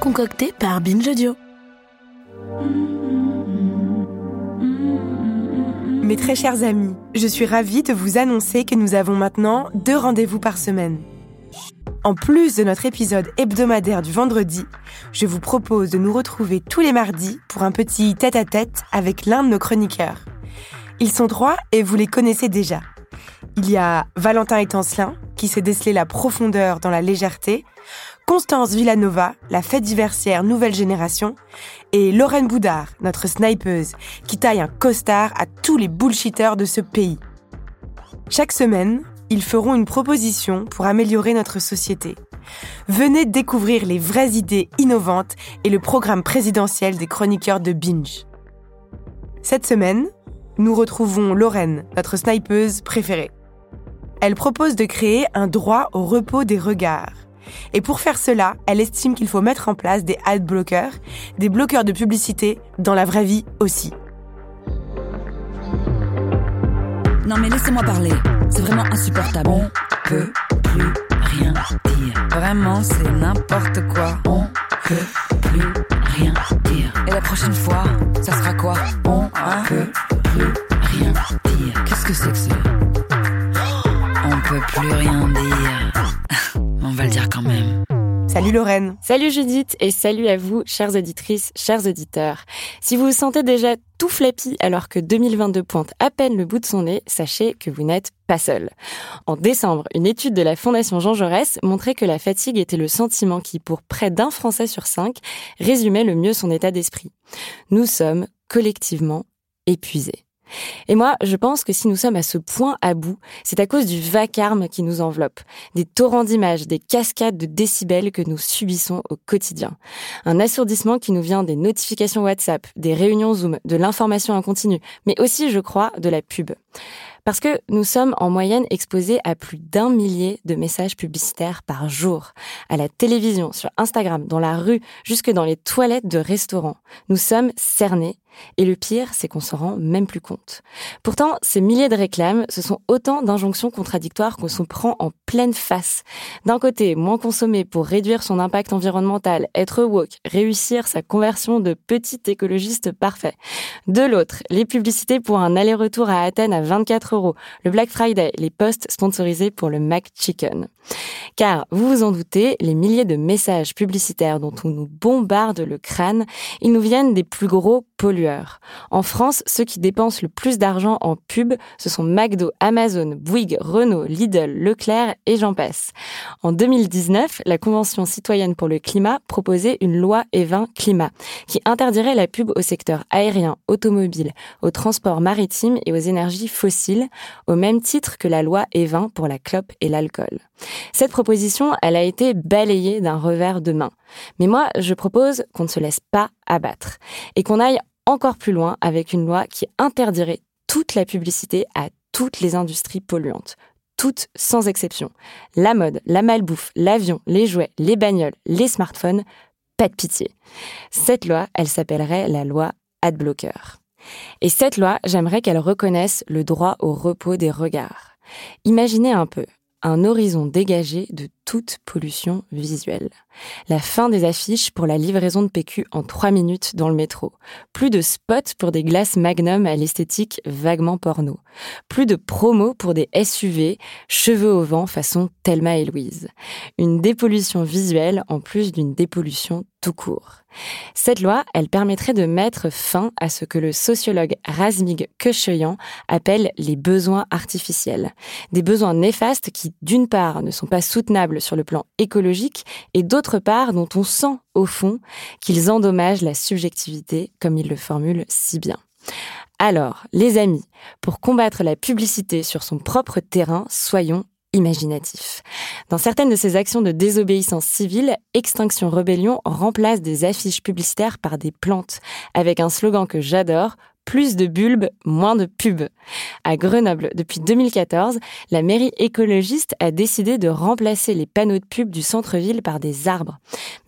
concocté par Binge Audio. Mes très chers amis, je suis ravie de vous annoncer que nous avons maintenant deux rendez-vous par semaine. En plus de notre épisode hebdomadaire du vendredi, je vous propose de nous retrouver tous les mardis pour un petit tête-à-tête avec l'un de nos chroniqueurs. Ils sont trois et vous les connaissez déjà. Il y a Valentin Étancelin, qui s'est décelé la profondeur dans la légèreté, Constance Villanova, la fête diversière nouvelle génération, et Lorraine Boudard, notre snipeuse, qui taille un costard à tous les bullshitters de ce pays. Chaque semaine, ils feront une proposition pour améliorer notre société. Venez découvrir les vraies idées innovantes et le programme présidentiel des chroniqueurs de Binge. Cette semaine, nous retrouvons Lorraine, notre snipeuse préférée. Elle propose de créer un droit au repos des regards et pour faire cela, elle estime qu'il faut mettre en place des ad blockers, des bloqueurs de publicité dans la vraie vie aussi. Non mais laissez-moi parler, c'est vraiment insupportable. On peut plus rien dire. Vraiment, c'est n'importe quoi. On peut plus rien dire. Et la prochaine fois, ça sera quoi? On Salut Lorraine. Salut Judith et salut à vous, chères auditrices, chers auditeurs. Si vous vous sentez déjà tout flappy alors que 2022 pointe à peine le bout de son nez, sachez que vous n'êtes pas seul. En décembre, une étude de la Fondation Jean Jaurès montrait que la fatigue était le sentiment qui, pour près d'un Français sur cinq, résumait le mieux son état d'esprit. Nous sommes collectivement épuisés. Et moi, je pense que si nous sommes à ce point à bout, c'est à cause du vacarme qui nous enveloppe, des torrents d'images, des cascades de décibels que nous subissons au quotidien. Un assourdissement qui nous vient des notifications WhatsApp, des réunions Zoom, de l'information en continu, mais aussi, je crois, de la pub. Parce que nous sommes en moyenne exposés à plus d'un millier de messages publicitaires par jour, à la télévision, sur Instagram, dans la rue, jusque dans les toilettes de restaurants. Nous sommes cernés et le pire, c'est qu'on s'en rend même plus compte. Pourtant, ces milliers de réclames, ce sont autant d'injonctions contradictoires qu'on se prend en pleine face. D'un côté, moins consommer pour réduire son impact environnemental, être woke, réussir sa conversion de petit écologiste parfait. De l'autre, les publicités pour un aller-retour à Athènes à 24 euros, le Black Friday, les posts sponsorisés pour le Mac Chicken. Car, vous vous en doutez, les milliers de messages publicitaires dont on nous bombarde le crâne, ils nous viennent des plus gros En France, ceux qui dépensent le plus d'argent en pub, ce sont McDo, Amazon, Bouygues, Renault, Lidl, Leclerc et j'en passe. En 2019, la Convention citoyenne pour le climat proposait une loi E20 climat qui interdirait la pub au secteur aérien, automobile, au transport maritime et aux énergies fossiles, au même titre que la loi E20 pour la clope et l'alcool. Cette proposition, elle a été balayée d'un revers de main. Mais moi, je propose qu'on ne se laisse pas abattre et qu'on aille encore plus loin avec une loi qui interdirait toute la publicité à toutes les industries polluantes. Toutes sans exception. La mode, la malbouffe, l'avion, les jouets, les bagnoles, les smartphones, pas de pitié. Cette loi, elle s'appellerait la loi Adblocker. Et cette loi, j'aimerais qu'elle reconnaisse le droit au repos des regards. Imaginez un peu, un horizon dégagé de toute pollution visuelle. La fin des affiches pour la livraison de PQ en trois minutes dans le métro. Plus de spots pour des glaces Magnum à l'esthétique vaguement porno. Plus de promos pour des SUV, cheveux au vent façon Thelma et Louise. Une dépollution visuelle en plus d'une dépollution tout court. Cette loi, elle permettrait de mettre fin à ce que le sociologue Razmig Kecheyan appelle les besoins artificiels. Des besoins néfastes qui, d'une part, ne sont pas soutenables sur le plan écologique et d'autre part, dont on sent, au fond, qu'ils endommagent la subjectivité, comme il le formule si bien. Alors, les amis, pour combattre la publicité sur son propre terrain, soyons imaginatif. Dans certaines de ces actions de désobéissance civile, Extinction Rebellion remplace des affiches publicitaires par des plantes, avec un slogan que j'adore, plus de bulbes, moins de pubs. À Grenoble, depuis 2014, la mairie écologiste a décidé de remplacer les panneaux de pub du centre-ville par des arbres.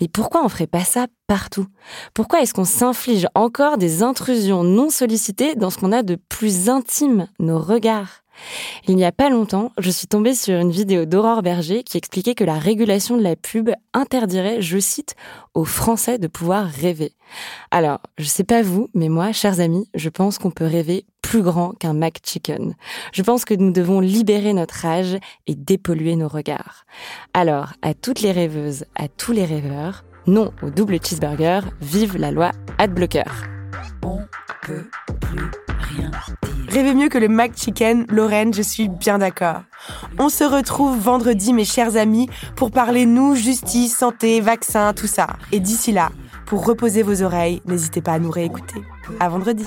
Mais pourquoi on ferait pas ça partout? Pourquoi est-ce qu'on s'inflige encore des intrusions non sollicitées dans ce qu'on a de plus intime, nos regards? Il n'y a pas longtemps, je suis tombée sur une vidéo d'Aurore Berger qui expliquait que la régulation de la pub interdirait, je cite, aux Français de pouvoir rêver. Alors, je sais pas vous, mais moi, chers amis, je pense qu'on peut rêver plus grand qu'un McChicken. Je pense que nous devons libérer notre âge et dépolluer nos regards. Alors, à toutes les rêveuses, à tous les rêveurs, non au double cheeseburger, vive la loi Adblocker. Rêvez mieux que le McChicken, Lorraine, je suis bien d'accord. On se retrouve vendredi, mes chers amis, pour parler nous, justice, santé, vaccins, tout ça. Et d'ici là, pour reposer vos oreilles, n'hésitez pas à nous réécouter. À vendredi.